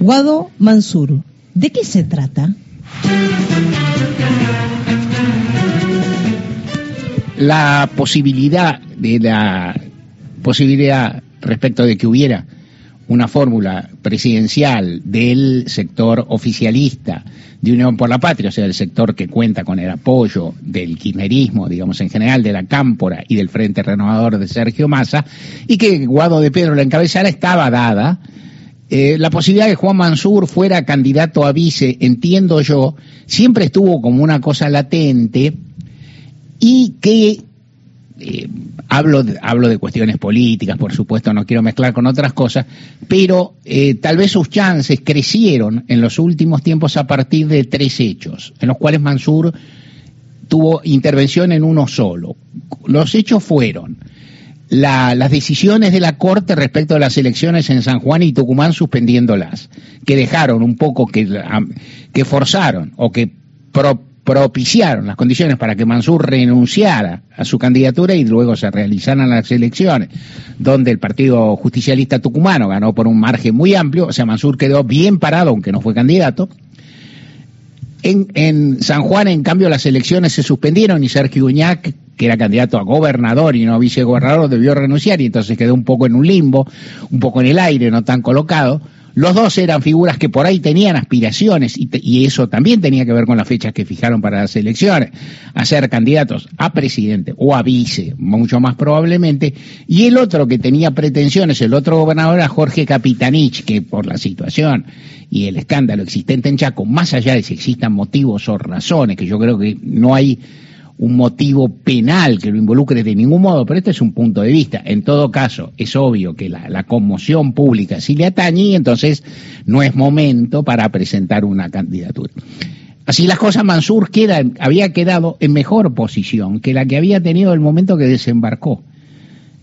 Guado Mansur, ¿de qué se trata? La posibilidad de la posibilidad respecto de que hubiera una fórmula presidencial del sector oficialista de Unión por la Patria, o sea, el sector que cuenta con el apoyo del kirchnerismo, digamos en general, de la Cámpora y del Frente Renovador de Sergio Massa, y que Guado de Pedro la encabezara, estaba dada. Eh, la posibilidad de que Juan Mansur fuera candidato a vice, entiendo yo, siempre estuvo como una cosa latente y que eh, hablo, de, hablo de cuestiones políticas, por supuesto, no quiero mezclar con otras cosas, pero eh, tal vez sus chances crecieron en los últimos tiempos a partir de tres hechos, en los cuales Mansur tuvo intervención en uno solo. Los hechos fueron la, las decisiones de la Corte respecto a las elecciones en San Juan y Tucumán suspendiéndolas, que dejaron un poco, que, que forzaron o que pro, propiciaron las condiciones para que Mansur renunciara a su candidatura y luego se realizaran las elecciones, donde el Partido Justicialista Tucumano ganó por un margen muy amplio, o sea, Mansur quedó bien parado, aunque no fue candidato. En, en San Juan, en cambio, las elecciones se suspendieron y Sergio Uñac, que era candidato a gobernador y no vicegobernador, debió renunciar y entonces quedó un poco en un limbo, un poco en el aire, no tan colocado. Los dos eran figuras que por ahí tenían aspiraciones y, eso también tenía que ver con las fechas que fijaron para las elecciones, a ser candidatos a presidente o a vice, mucho más probablemente. Y el otro que tenía pretensiones, el otro gobernador era Jorge Capitanich, que por la situación y el escándalo existente en Chaco, más allá de si existan motivos o razones, que yo creo que no hay un motivo penal que lo involucre de ningún modo, pero este es un punto de vista. En todo caso, es obvio que la, conmoción pública sí le atañe y entonces no es momento para presentar una candidatura. Así las cosas, Mansur queda, había quedado en mejor posición que la que había tenido el momento que desembarcó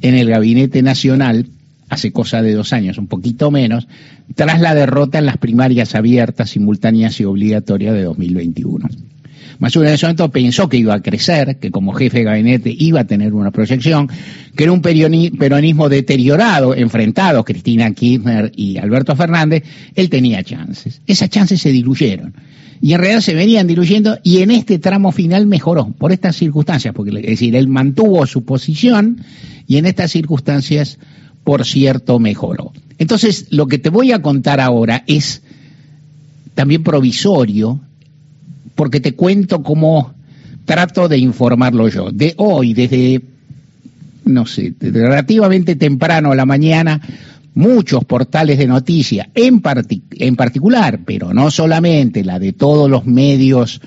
en el Gabinete Nacional hace cosa de dos años, un poquito menos, tras la derrota en las primarias abiertas, simultáneas y obligatorias de 2021. Masur en ese momento pensó que iba a crecer, que como jefe de gabinete iba a tener una proyección, que era un peronismo deteriorado, enfrentado Cristina Kirchner y Alberto Fernández, él tenía chances. Esas chances se diluyeron. Y en realidad se venían diluyendo y en este tramo final mejoró por estas circunstancias, porque es decir, él mantuvo su posición y en estas circunstancias, por cierto, mejoró. Entonces, lo que te voy a contar ahora es también provisorio, porque te cuento cómo trato de informarlo yo. De hoy, desde, no sé, relativamente temprano a la mañana, muchos portales de noticias, en, en particular, pero no solamente la de todos los medios,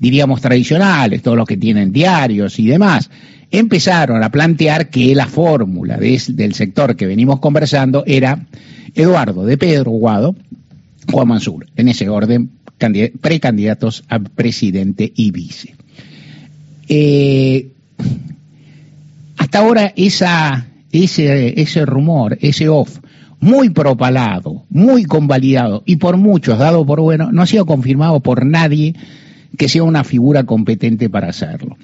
diríamos, tradicionales, todos los que tienen diarios y demás, empezaron a plantear que la fórmula del sector que venimos conversando era Eduardo de Pedro Guado, Juan Mansur, en ese orden precandidatos a presidente y vice. Eh, hasta ahora ese, ese rumor, ese off, muy propalado, muy convalidado y por muchos dado por bueno, no ha sido confirmado por nadie que sea una figura competente para hacerlo.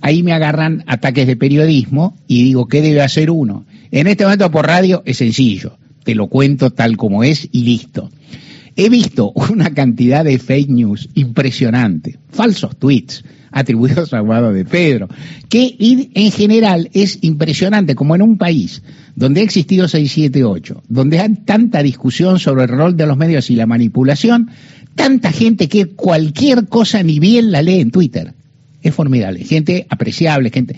Ahí me agarran ataques de periodismo y digo, ¿qué debe hacer uno? En este momento por radio es sencillo, te lo cuento tal como es y listo. He visto una cantidad de fake news impresionante, falsos tweets atribuidos a Guado de Pedro, que en general es impresionante, como en un país donde ha existido 678, donde hay tanta discusión sobre el rol de los medios y la manipulación, tanta gente que cualquier cosa ni bien la lee en Twitter es formidable, gente apreciable, gente.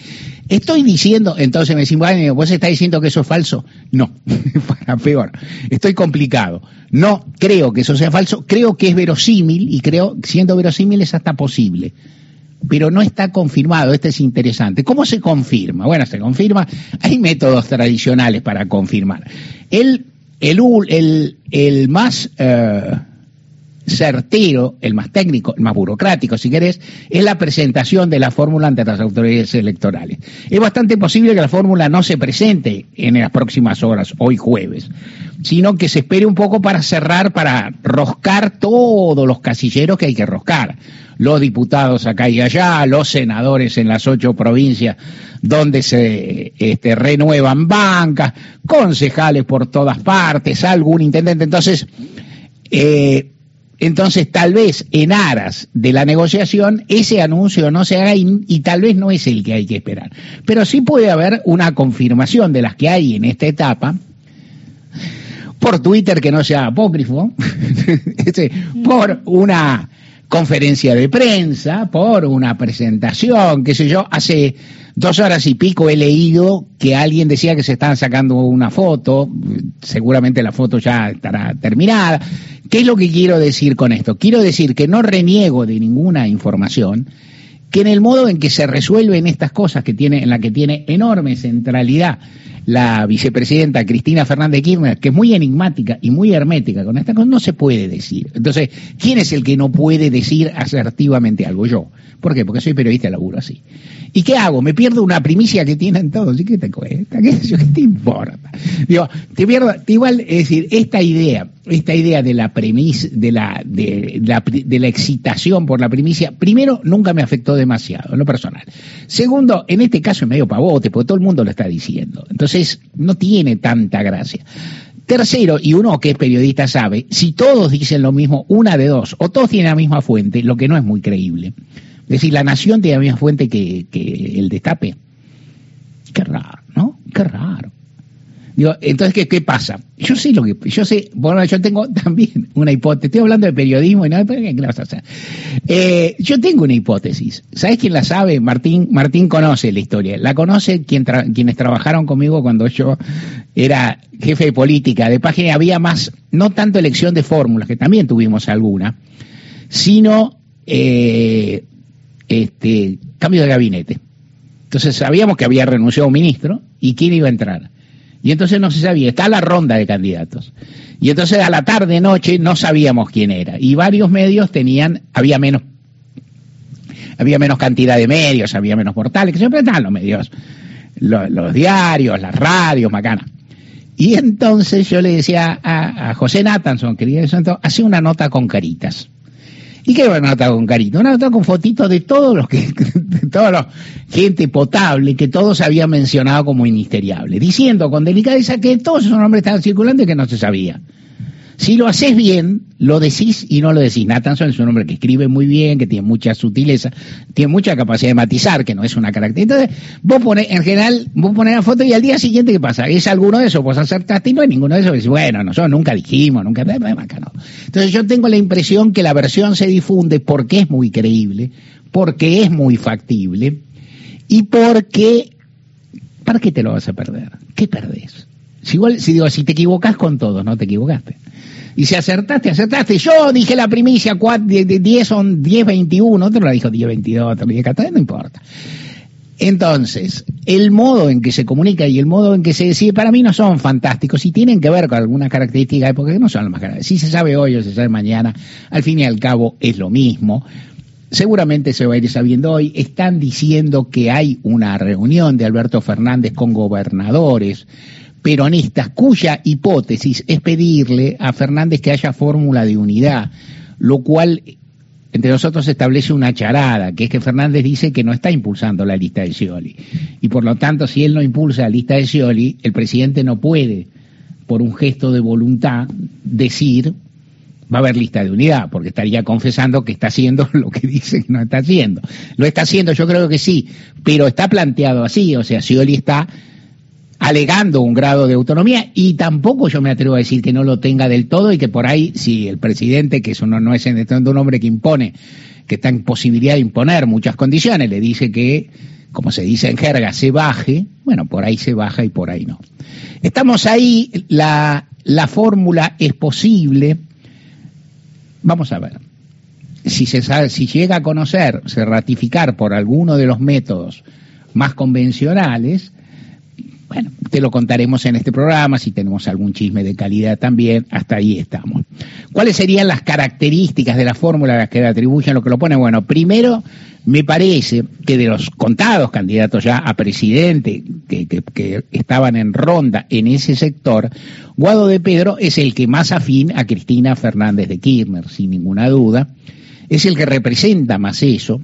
Estoy diciendo, entonces me dicen, bueno, vos estás diciendo que eso es falso. No, para peor. Estoy complicado. No creo que eso sea falso, creo que es verosímil y creo, siendo verosímil es hasta posible. Pero no está confirmado, este es interesante. ¿Cómo se confirma? Bueno, se confirma, hay métodos tradicionales para confirmar. El, el, el, el más, eh, certero, el más técnico, el más burocrático, si querés, es la presentación de la fórmula ante las autoridades electorales. Es bastante posible que la fórmula no se presente en las próximas horas, hoy jueves, sino que se espere un poco para cerrar, para roscar todos los casilleros que hay que roscar. Los diputados acá y allá, los senadores en las ocho provincias donde se este, renuevan bancas, concejales por todas partes, algún intendente. Entonces, eh, entonces, tal vez en aras de la negociación, ese anuncio no se haga y, tal vez no es el que hay que esperar. Pero sí puede haber una confirmación de las que hay en esta etapa, por Twitter que no sea apócrifo, este, por una conferencia de prensa, por una presentación, qué sé yo, hace dos horas y pico he leído que alguien decía que se estaban sacando una foto, seguramente la foto ya estará terminada. ¿Qué es lo que quiero decir con esto? Quiero decir que no reniego de ninguna información, que en el modo en que se resuelven estas cosas que tiene, en la que tiene enorme centralidad la vicepresidenta Cristina Fernández Kirchner, que es muy enigmática y muy hermética con esta cosa, no se puede decir. Entonces, ¿quién es el que no puede decir asertivamente algo? Yo. ¿Por qué? Porque soy periodista laburo así. ¿Y qué hago? Me pierdo una primicia que tienen todos. ¿Y qué te cuesta? ¿Qué, ¿Qué te importa? Digo, te pierdo, igual, es decir, esta idea, esta idea de la premisa, de la, de, la, de la excitación por la primicia, primero, nunca me afectó demasiado, en lo personal. Segundo, en este caso es medio pavote, porque todo el mundo lo está diciendo. Entonces, no tiene tanta gracia. Tercero, y uno que es periodista sabe, si todos dicen lo mismo, una de dos, o todos tienen la misma fuente, lo que no es muy creíble. Es decir, la nación tiene la misma fuente que, que el destape. Qué raro, ¿no? Qué raro. Entonces, ¿qué, ¿qué, pasa? Yo sé lo que, yo sé, bueno, yo tengo también una hipótesis, estoy hablando de periodismo y nada, pero ¿qué vas a hacer? Eh, yo tengo una hipótesis. ¿Sabes quién la sabe? Martín, Martín conoce la historia. La conoce quienes trabajaron conmigo cuando yo era jefe de política. De página había más, no tanto elección de fórmulas, que también tuvimos alguna, sino eh, este, cambio de gabinete. Entonces sabíamos que había renunciado un ministro y quién iba a entrar. Y entonces no se sabía, está la ronda de candidatos. Y entonces a la tarde, noche, no sabíamos quién era. Y varios medios tenían, había menos, había menos cantidad de medios, había menos portales, que siempre están los medios, los, diarios, las radios, macana. Y entonces yo le decía a, a José Nathanson, quería decir, hace una nota con caritas. ¿Y qué una nota con carita? Una nota con fotitos de todos los que, de todos los gente potable que todos habían mencionado como ministeriable, diciendo con delicadeza que todos esos nombres estaban circulando y que no se sabía. Si lo haces bien, lo decís y no lo decís. Nathanson es un hombre que escribe muy bien, que tiene mucha sutileza, tiene mucha capacidad de matizar, que no es una característica. Entonces, vos ponés, en general, vos ponés la foto y al día siguiente, ¿qué pasa? ¿Es alguno de esos? Vos acertaste y no es ninguno de esos. Decís, bueno, nosotros nunca dijimos, nunca... Entonces yo tengo la impresión que la versión se difunde porque es muy creíble, porque es muy factible y porque... ¿Para qué te lo vas a perder? ¿Qué perdés? Si, igual, si digo, si te equivocas con todos, no te equivocaste. Y si acertaste, acertaste. Yo dije la primicia 4, de, de 10 son 10, 21, otro la dijo 10, 22, otro 10, 14, no importa. Entonces, el modo en que se comunica y el modo en que se decide, para mí no son fantásticos y tienen que ver con algunas características, porque no son las más grandes. Si se sabe hoy o se sabe mañana, al fin y al cabo es lo mismo. Seguramente se va a ir sabiendo hoy. Están diciendo que hay una reunión de Alberto Fernández con gobernadores peronistas cuya hipótesis es pedirle a Fernández que haya fórmula de unidad, lo cual entre nosotros establece una charada, que es que Fernández dice que no está impulsando la lista de Scioli. Y por lo tanto, si él no impulsa la lista de Scioli, el presidente no puede, por un gesto de voluntad, decir va a haber lista de unidad, porque estaría confesando que está haciendo lo que dice que no está haciendo. Lo está haciendo, yo creo que sí, pero está planteado así, o sea, Scioli está alegando un grado de autonomía y tampoco yo me atrevo a decir que no lo tenga del todo y que por ahí, si el presidente, que eso no, no es en este un hombre que impone, que está en posibilidad de imponer muchas condiciones, le dice que, como se dice en jerga, se baje, bueno, por ahí se baja y por ahí no. Estamos ahí, la, la fórmula es posible, vamos a ver. Si se si llega a conocer, se ratificar por alguno de los métodos más convencionales, Bueno, te lo contaremos en este programa, si tenemos algún chisme de calidad también, hasta ahí estamos. ¿Cuáles serían las características de la fórmula a las que le atribuyen lo que lo pone? Bueno, primero, me parece que de los contados candidatos ya a presidente que, que, estaban en ronda en ese sector, Guado de Pedro es el que más afín a Cristina Fernández de Kirchner, sin ninguna duda, es el que representa más eso,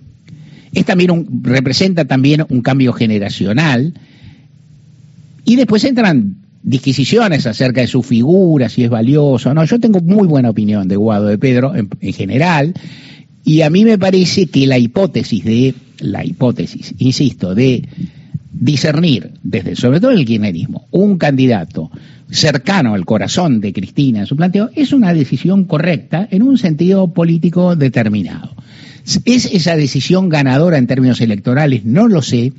es también un, representa también un cambio generacional, y después entran disquisiciones acerca de su figura, si es valioso o no. Yo tengo muy buena opinión de Guado de Pedro en, general, y a mí me parece que la hipótesis de, la hipótesis, insisto, de discernir, desde sobre todo el kirchnerismo, un candidato cercano al corazón de Cristina en su planteo, es una decisión correcta en un sentido político determinado. ¿Es esa decisión ganadora en términos electorales? No lo sé,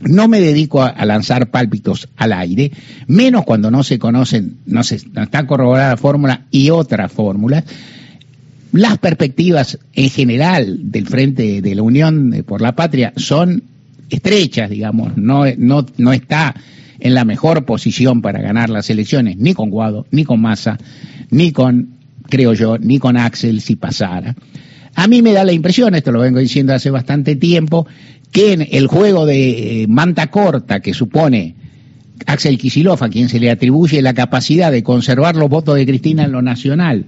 no me dedico a, lanzar pálpitos al aire, menos cuando no se conocen, no, se, está corroborada la fórmula y otras fórmulas. Las perspectivas en general del Frente de la Unión por la Patria son estrechas, digamos, no, no, no está en la mejor posición para ganar las elecciones, ni con Guado, ni con Massa, ni con, creo yo, ni con Axel si pasara. A mí me da la impresión, esto lo vengo diciendo hace bastante tiempo, que el juego de eh, manta corta que supone Axel Kisilov, a quien se le atribuye la capacidad de conservar los votos de Cristina en lo nacional,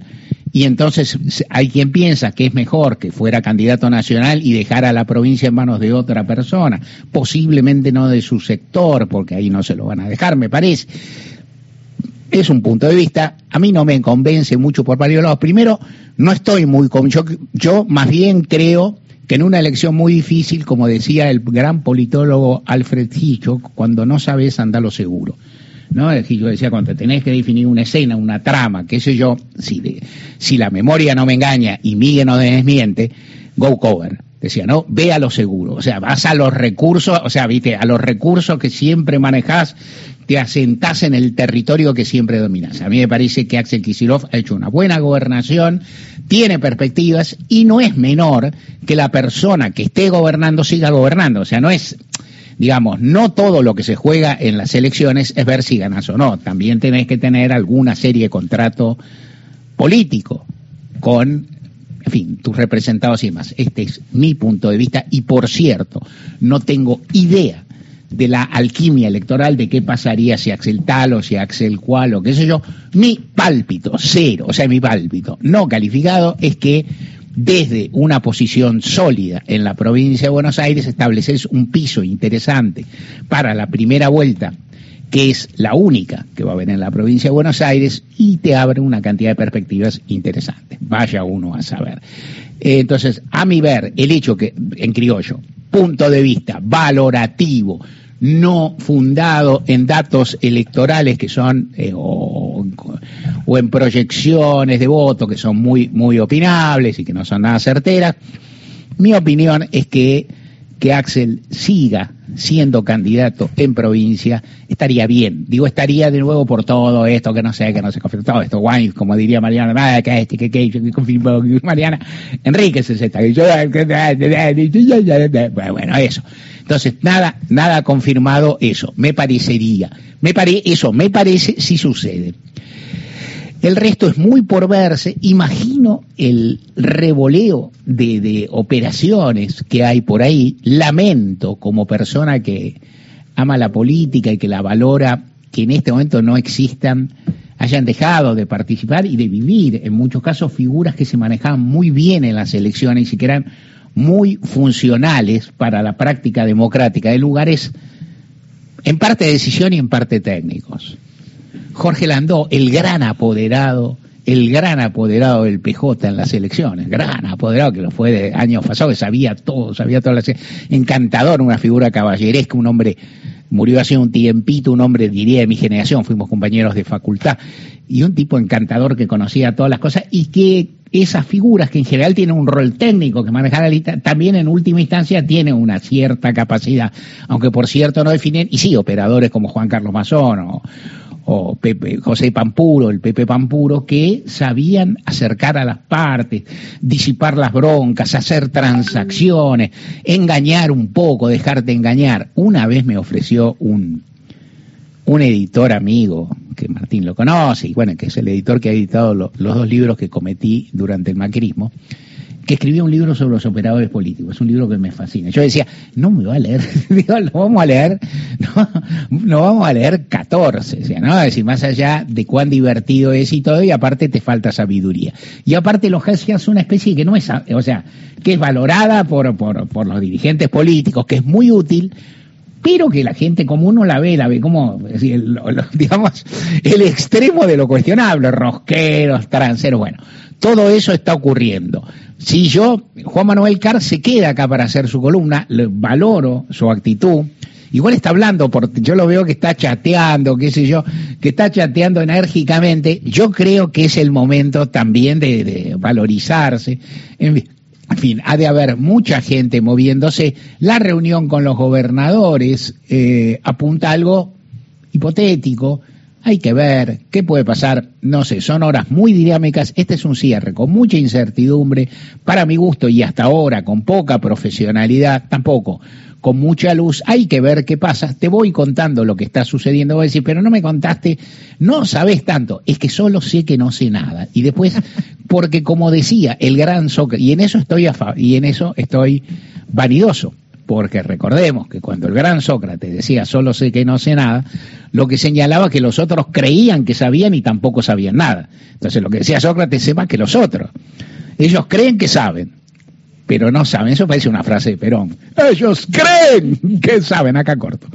y entonces hay quien piensa que es mejor que fuera candidato nacional y dejar a la provincia en manos de otra persona, posiblemente no de su sector, porque ahí no se lo van a dejar, me parece. Es un punto de vista, a mí no me convence mucho por varios lados. Primero, no estoy muy... Yo, yo más bien creo que en una elección muy difícil, como decía el gran politólogo Alfred Hitchcock, cuando no sabes, anda lo seguro. ¿no? Yo decía, cuando tenés que definir una escena, una trama, qué sé yo, si, si la memoria no me engaña y Miguel no desmiente, go cover. Decía, no, ve a lo seguro. O sea, vas a los recursos, o sea, viste, a los recursos que siempre manejás, te asentás en el territorio que siempre dominas. A mí me parece que Axel Kisilov ha hecho una buena gobernación, tiene perspectivas y no es menor que la persona que esté gobernando siga gobernando. O sea, no es, digamos, no todo lo que se juega en las elecciones es ver si ganas o no. También tenés que tener alguna serie de contrato político con, en fin, tus representados y demás. Este es mi punto de vista y, por cierto, no tengo idea de la alquimia electoral de qué pasaría si Axel tal o si Axel cual o qué sé yo, mi pálpito, cero, o sea, mi pálpito no calificado es que desde una posición sólida en la provincia de Buenos Aires estableces un piso interesante para la primera vuelta que es la única que va a haber en la provincia de Buenos Aires y te abre una cantidad de perspectivas interesantes. Vaya uno a saber. Entonces, a mi ver, el hecho que, en criollo, punto de vista valorativo, no fundado en datos electorales que son eh, o, en proyecciones de voto que son muy muy opinables y que no son nada certeras. Mi opinión es que que Axel siga siendo candidato en provincia, estaría bien. Digo, estaría de nuevo por todo esto, que no sé, que no se confirma, todo esto, guay, como diría Mariana, nada, que este, que que, que confirmó, Mariana, Enrique es esta, bueno, eso. Entonces, nada, nada confirmado eso, me parecería, me pare, eso, me parece si sucede. El resto es muy por verse. Imagino el revoleo de, operaciones que hay por ahí. Lamento como persona que ama la política y que la valora que en este momento no existan, hayan dejado de participar y de vivir, en muchos casos, figuras que se manejaban muy bien en las elecciones y que eran muy funcionales para la práctica democrática de lugares en parte de decisión y en parte técnicos. Jorge Landó, el gran apoderado, el gran apoderado del PJ en las elecciones, gran apoderado que lo fue de años pasados, que sabía todo, sabía todas las... Encantador, una figura caballeresca, un hombre, murió hace un tiempito, un hombre, diría, de mi generación, fuimos compañeros de facultad, y un tipo encantador que conocía todas las cosas y que esas figuras que en general tienen un rol técnico que manejar la lista, también en última instancia tienen una cierta capacidad, aunque por cierto no definen, y sí, operadores como Juan Carlos Mazón o, o Pepe, José Pampuro, el Pepe Pampuro, que sabían acercar a las partes, disipar las broncas, hacer transacciones, engañar un poco, dejarte engañar. Una vez me ofreció un, un editor amigo, que Martín lo conoce, y bueno, que es el editor que ha editado los dos libros que cometí durante el macrismo, que escribió un libro sobre los operadores políticos. Es un libro que me fascina. Yo decía, no me va a leer, digo, lo vamos a leer, no, vamos a leer 14, o sea, ¿no? Es decir, más allá de cuán divertido es y todo, y aparte te falta sabiduría. Y aparte los es una especie que no es, o sea, que es valorada por, por, por los dirigentes políticos, que es muy útil, pero que la gente común no la ve, la ve como, digamos, el extremo de lo cuestionable, rosqueros, tranceros, bueno, todo eso está ocurriendo. Si yo, Juan Manuel Carr se queda acá para hacer su columna, valoro su actitud, igual está hablando, porque yo lo veo que está chateando, qué sé yo, que está chateando enérgicamente, yo creo que es el momento también de, valorizarse. En fin, ha de haber mucha gente moviéndose. La reunión con los gobernadores eh, apunta algo hipotético, hay que ver qué puede pasar, no sé, son horas muy dinámicas, este es un cierre con mucha incertidumbre, para mi gusto y hasta ahora con poca profesionalidad, tampoco, con mucha luz, hay que ver qué pasa, te voy contando lo que está sucediendo, voy a decir, pero no me contaste, no sabes tanto, es que solo sé que no sé nada, y después, porque como decía, el gran Sócrates, y en eso estoy a y en eso estoy vanidoso, porque recordemos que cuando el gran Sócrates decía solo sé que no sé nada, lo que señalaba que los otros creían que sabían y tampoco sabían nada. Entonces lo que decía Sócrates es más que los otros. Ellos creen que saben, pero no saben. Eso parece una frase de Perón. Ellos creen que saben, acá corto.